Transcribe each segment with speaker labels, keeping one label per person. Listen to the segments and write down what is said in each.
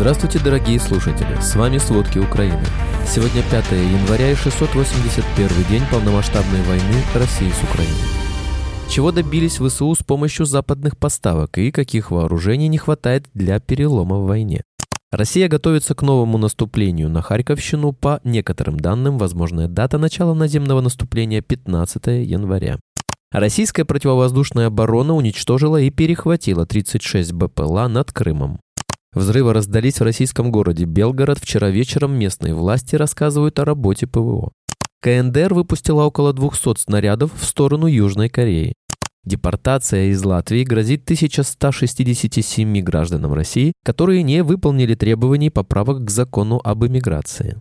Speaker 1: Здравствуйте, дорогие слушатели! С вами «Сводки Украины». Сегодня 5 января и 681 день полномасштабной войны России с Украиной. Чего добились ВСУ с помощью западных поставок и каких вооружений не хватает для перелома в войне? Россия готовится к новому наступлению на Харьковщину. По некоторым данным, возможная дата начала наземного наступления 15 января. Российская противовоздушная оборона уничтожила и перехватила 36 БПЛА над Крымом. Взрывы раздались в российском городе Белгород. Вчера вечером местные власти рассказывают о работе ПВО. КНДР выпустила около 200 снарядов в сторону Южной Кореи. Депортация из Латвии грозит 1167 гражданам России, которые не выполнили требований поправок к закону об иммиграции.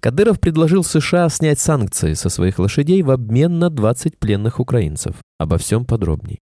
Speaker 1: Кадыров предложил США снять санкции со своих лошадей в обмен на 20 пленных украинцев. Обо всем подробней.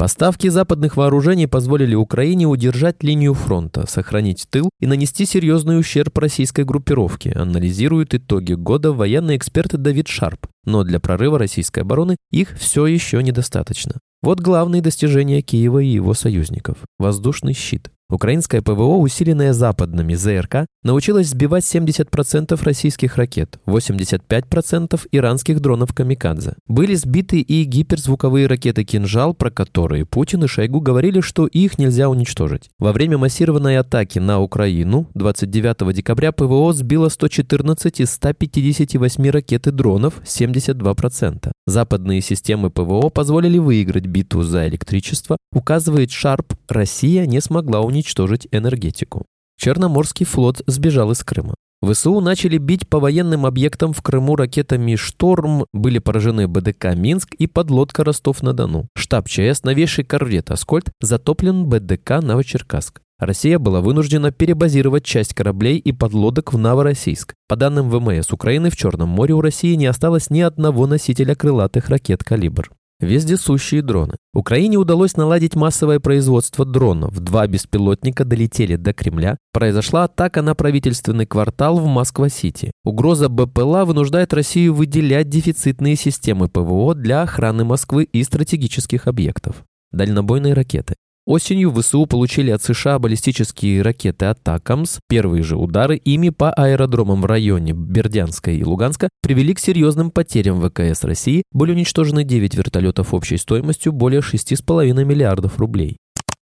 Speaker 1: Поставки западных вооружений позволили Украине удержать линию фронта, сохранить тыл и нанести серьезный ущерб российской группировке, анализируют итоги года военный эксперт Давид Шарп. Но для прорыва российской обороны их все еще недостаточно. Вот главные достижения Киева и его союзников. Воздушный щит. Украинское ПВО, усиленное западными ЗРК, научилось сбивать 70% российских ракет, 85% иранских дронов «Камикадзе». Были сбиты и гиперзвуковые ракеты «Кинжал», про которые Путин и Шойгу говорили, что их нельзя уничтожить. Во время массированной атаки на Украину 29 декабря ПВО сбило 114 из 158 ракет и дронов, 72%. Западные системы ПВО позволили выиграть битву за электричество, указывает Шарп, Россия не смогла уничтожить энергетику. Черноморский флот сбежал из Крыма. ВСУ начали бить по военным объектам в Крыму ракетами «Шторм», были поражены БДК «Минск» и подлодка «Ростов-на-Дону». Штаб ЧС новейший корвет «Аскольд» затоплен БДК «Новочеркасск». Россия была вынуждена перебазировать часть кораблей и подлодок в Новороссийск. По данным ВМС Украины, в Черном море у России не осталось ни одного носителя крылатых ракет «Калибр». Вездесущие дроны. Украине удалось наладить массовое производство дронов. Два беспилотника долетели до Кремля. Произошла атака на правительственный квартал в Москва-Сити. Угроза БПЛА вынуждает Россию выделять дефицитные системы ПВО для охраны Москвы и стратегических объектов. Дальнобойные ракеты. Осенью ВСУ получили от США баллистические ракеты «Атакамс». Первые же удары ими по аэродромам в районе Бердянска и Луганска привели к серьезным потерям ВКС России. Были уничтожены 9 вертолетов общей стоимостью более 6,5 миллиардов рублей.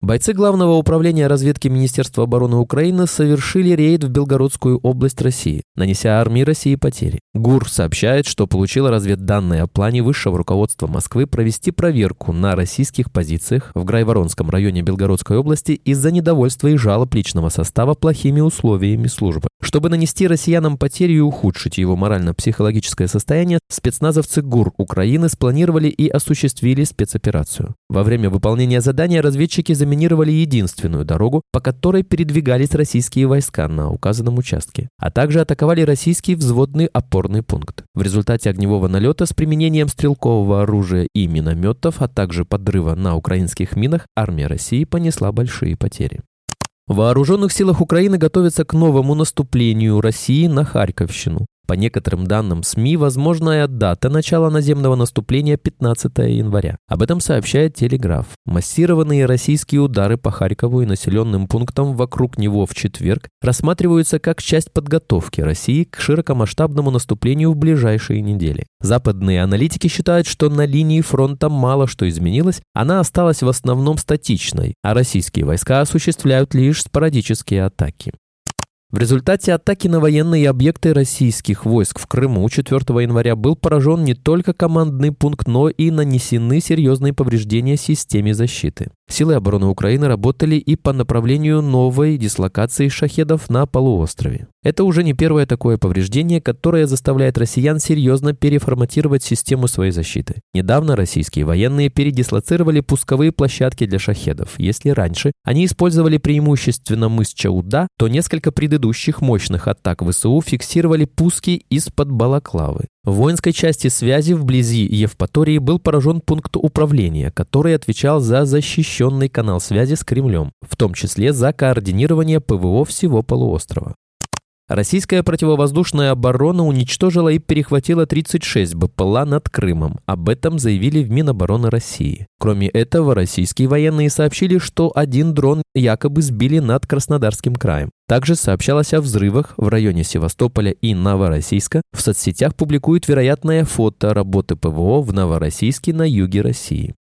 Speaker 1: Бойцы Главного управления разведки Министерства обороны Украины совершили рейд в Белгородскую область России, нанеся армии России потери. ГУР сообщает, что получила разведданные о плане высшего руководства Москвы провести проверку на российских позициях в Грайворонском районе Белгородской области из-за недовольства и жалоб личного состава плохими условиями службы. Чтобы нанести россиянам потери и ухудшить его морально-психологическое состояние, спецназовцы ГУР Украины спланировали и осуществили спецоперацию. Во время выполнения задания разведчики заминировали единственную дорогу, по которой передвигались российские войска на указанном участке, а также атаковали российский взводный опорный пункт. В результате огневого налета с применением стрелкового оружия и минометов, а также подрыва на украинских минах, армия России понесла большие потери. Вооруженных силах Украины готовятся к новому наступлению России на Харьковщину. По некоторым данным СМИ, возможная дата начала наземного наступления 15 января. Об этом сообщает Телеграф. Массированные российские удары по Харькову и населенным пунктам вокруг него в четверг рассматриваются как часть подготовки России к широкомасштабному наступлению в ближайшие недели. Западные аналитики считают, что на линии фронта мало что изменилось, она осталась в основном статичной, а российские войска осуществляют лишь спорадические атаки. В результате атаки на военные объекты российских войск в Крыму 4 января был поражен не только командный пункт, но и нанесены серьезные повреждения системе защиты. Силы обороны Украины работали и по направлению новой дислокации шахедов на полуострове. Это уже не первое такое повреждение, которое заставляет россиян серьезно переформатировать систему своей защиты. Недавно российские военные передислоцировали пусковые площадки для шахедов. Если раньше они использовали преимущественно мыс Чауда, то несколько предыдущих мощных атак ВСУ фиксировали пуски из-под Балаклавы. В воинской части связи вблизи Евпатории был поражен пункт управления, который отвечал за защищенный канал связи с Кремлем, в том числе за координирование ПВО всего полуострова. Российская противовоздушная оборона уничтожила и перехватила 36 БПЛА над Крымом. Об этом заявили в Минобороны России. Кроме этого, российские военные сообщили, что один дрон якобы сбили над Краснодарским краем. Также сообщалось о взрывах в районе Севастополя и Новороссийска. В соцсетях публикуют вероятное фото работы ПВО в Новороссийске на юге России.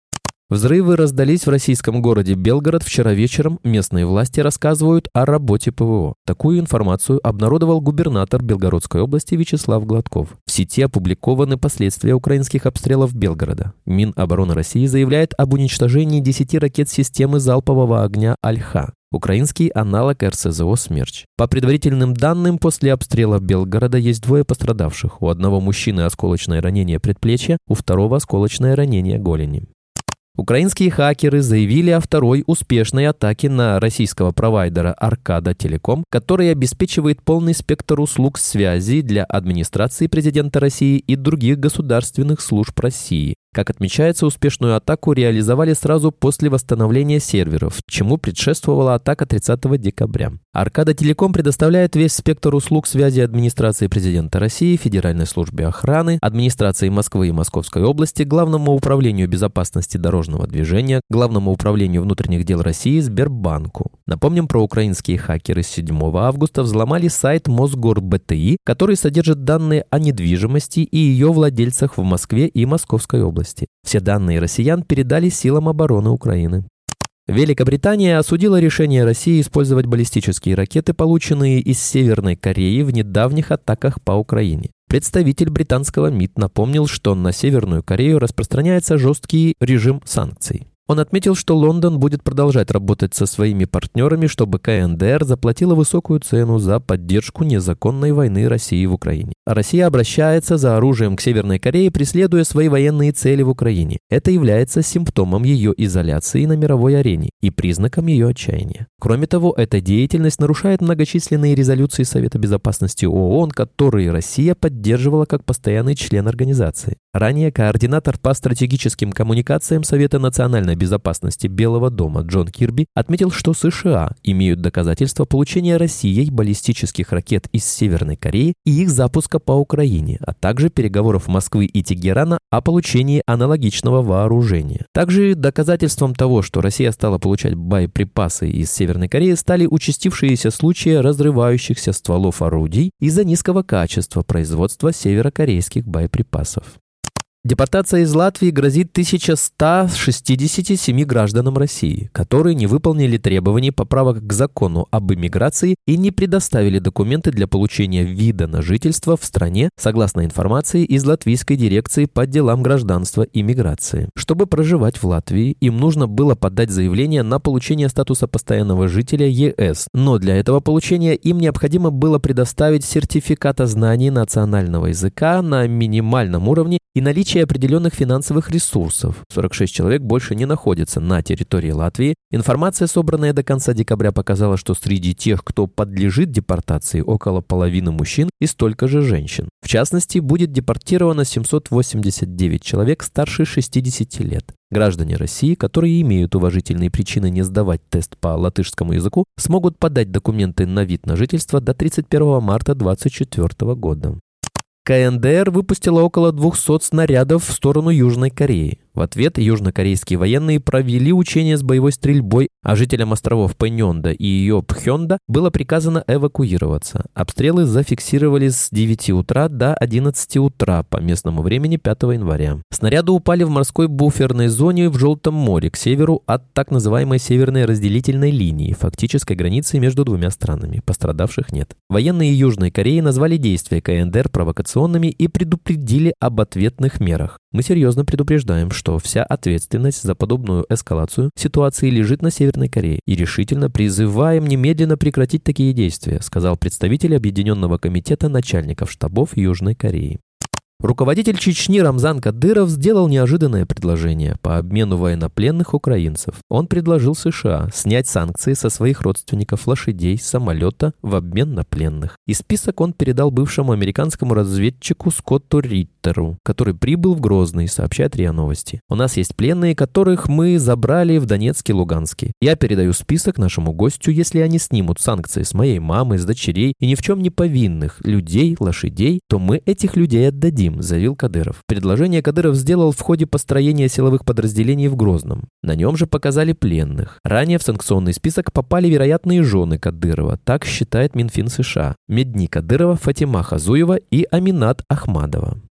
Speaker 1: Взрывы раздались в российском городе Белгород вчера вечером. Местные власти рассказывают о работе ПВО. Такую информацию обнародовал губернатор Белгородской области Вячеслав Гладков. В сети опубликованы последствия украинских обстрелов Белгорода. Минобороны России заявляет об уничтожении 10 ракет системы залпового огня «Альха». Украинский аналог РСЗО «Смерч». По предварительным данным, после обстрела Белгорода есть двое пострадавших. У одного мужчины осколочное ранение предплечья, у второго осколочное ранение голени. Украинские хакеры заявили о второй успешной атаке на российского провайдера Аркада Телеком, который обеспечивает полный спектр услуг связи для администрации президента России и других государственных служб России. Как отмечается, успешную атаку реализовали сразу после восстановления серверов, чему предшествовала атака 30 декабря. Аркада Телеком предоставляет весь спектр услуг связи администрации президента России, Федеральной службе охраны, администрации Москвы и Московской области, Главному управлению безопасности дорожного движения, Главному управлению внутренних дел России, Сбербанку. Напомним, про украинские хакеры 7 августа взломали сайт Мосгорбти, который содержит данные о недвижимости и ее владельцах в Москве и Московской области области. Все данные россиян передали силам обороны Украины. Великобритания осудила решение России использовать баллистические ракеты, полученные из Северной Кореи в недавних атаках по Украине. Представитель британского МИД напомнил, что на Северную Корею распространяется жесткий режим санкций. Он отметил, что Лондон будет продолжать работать со своими партнерами, чтобы КНДР заплатила высокую цену за поддержку незаконной войны России в Украине. Россия обращается за оружием к Северной Корее, преследуя свои военные цели в Украине. Это является симптомом ее изоляции на мировой арене и признаком ее отчаяния. Кроме того, эта деятельность нарушает многочисленные резолюции Совета Безопасности ООН, которые Россия поддерживала как постоянный член организации. Ранее координатор по стратегическим коммуникациям Совета национальной безопасности Белого дома Джон Кирби отметил, что США имеют доказательства получения Россией баллистических ракет из Северной Кореи и их запуска по Украине, а также переговоров Москвы и Тегерана о получении аналогичного вооружения. Также доказательством того, что Россия стала получать боеприпасы из Северной Кореи, стали участившиеся случаи разрывающихся стволов орудий из-за низкого качества производства северокорейских боеприпасов. Депортация из Латвии грозит 1167 гражданам России, которые не выполнили требований поправок к закону об иммиграции и не предоставили документы для получения вида на жительство в стране, согласно информации из Латвийской дирекции по делам гражданства и миграции. Чтобы проживать в Латвии, им нужно было подать заявление на получение статуса постоянного жителя ЕС, но для этого получения им необходимо было предоставить сертификат о знании национального языка на минимальном уровне и наличие наличие определенных финансовых ресурсов. 46 человек больше не находятся на территории Латвии. Информация, собранная до конца декабря, показала, что среди тех, кто подлежит депортации, около половины мужчин и столько же женщин. В частности, будет депортировано 789 человек старше 60 лет. Граждане России, которые имеют уважительные причины не сдавать тест по латышскому языку, смогут подать документы на вид на жительство до 31 марта 2024 года. КНДР выпустила около 200 снарядов в сторону Южной Кореи. В ответ южнокорейские военные провели учения с боевой стрельбой, а жителям островов Пэньонда и ее Пхёнда было приказано эвакуироваться. Обстрелы зафиксировались с 9 утра до 11 утра по местному времени 5 января. Снаряды упали в морской буферной зоне в Желтом море к северу от так называемой северной разделительной линии, фактической границы между двумя странами. Пострадавших нет. Военные Южной Кореи назвали действия КНДР провокационными и предупредили об ответных мерах. Мы серьезно предупреждаем, что вся ответственность за подобную эскалацию ситуации лежит на Северной Корее и решительно призываем немедленно прекратить такие действия, сказал представитель Объединенного комитета начальников штабов Южной Кореи. Руководитель Чечни Рамзан Кадыров сделал неожиданное предложение по обмену военнопленных украинцев. Он предложил США снять санкции со своих родственников лошадей, самолета в обмен на пленных. И список он передал бывшему американскому разведчику Скотту Риттеру, который прибыл в Грозный, сообщает РИА Новости. У нас есть пленные, которых мы забрали в Донецке и Луганске. Я передаю список нашему гостю, если они снимут санкции с моей мамы, с дочерей и ни в чем не повинных людей, лошадей, то мы этих людей отдадим им, заявил Кадыров. Предложение Кадыров сделал в ходе построения силовых подразделений в Грозном. На нем же показали пленных. Ранее в санкционный список попали вероятные жены Кадырова, так считает Минфин США. Медни Кадырова, Фатима Хазуева и Аминат Ахмадова.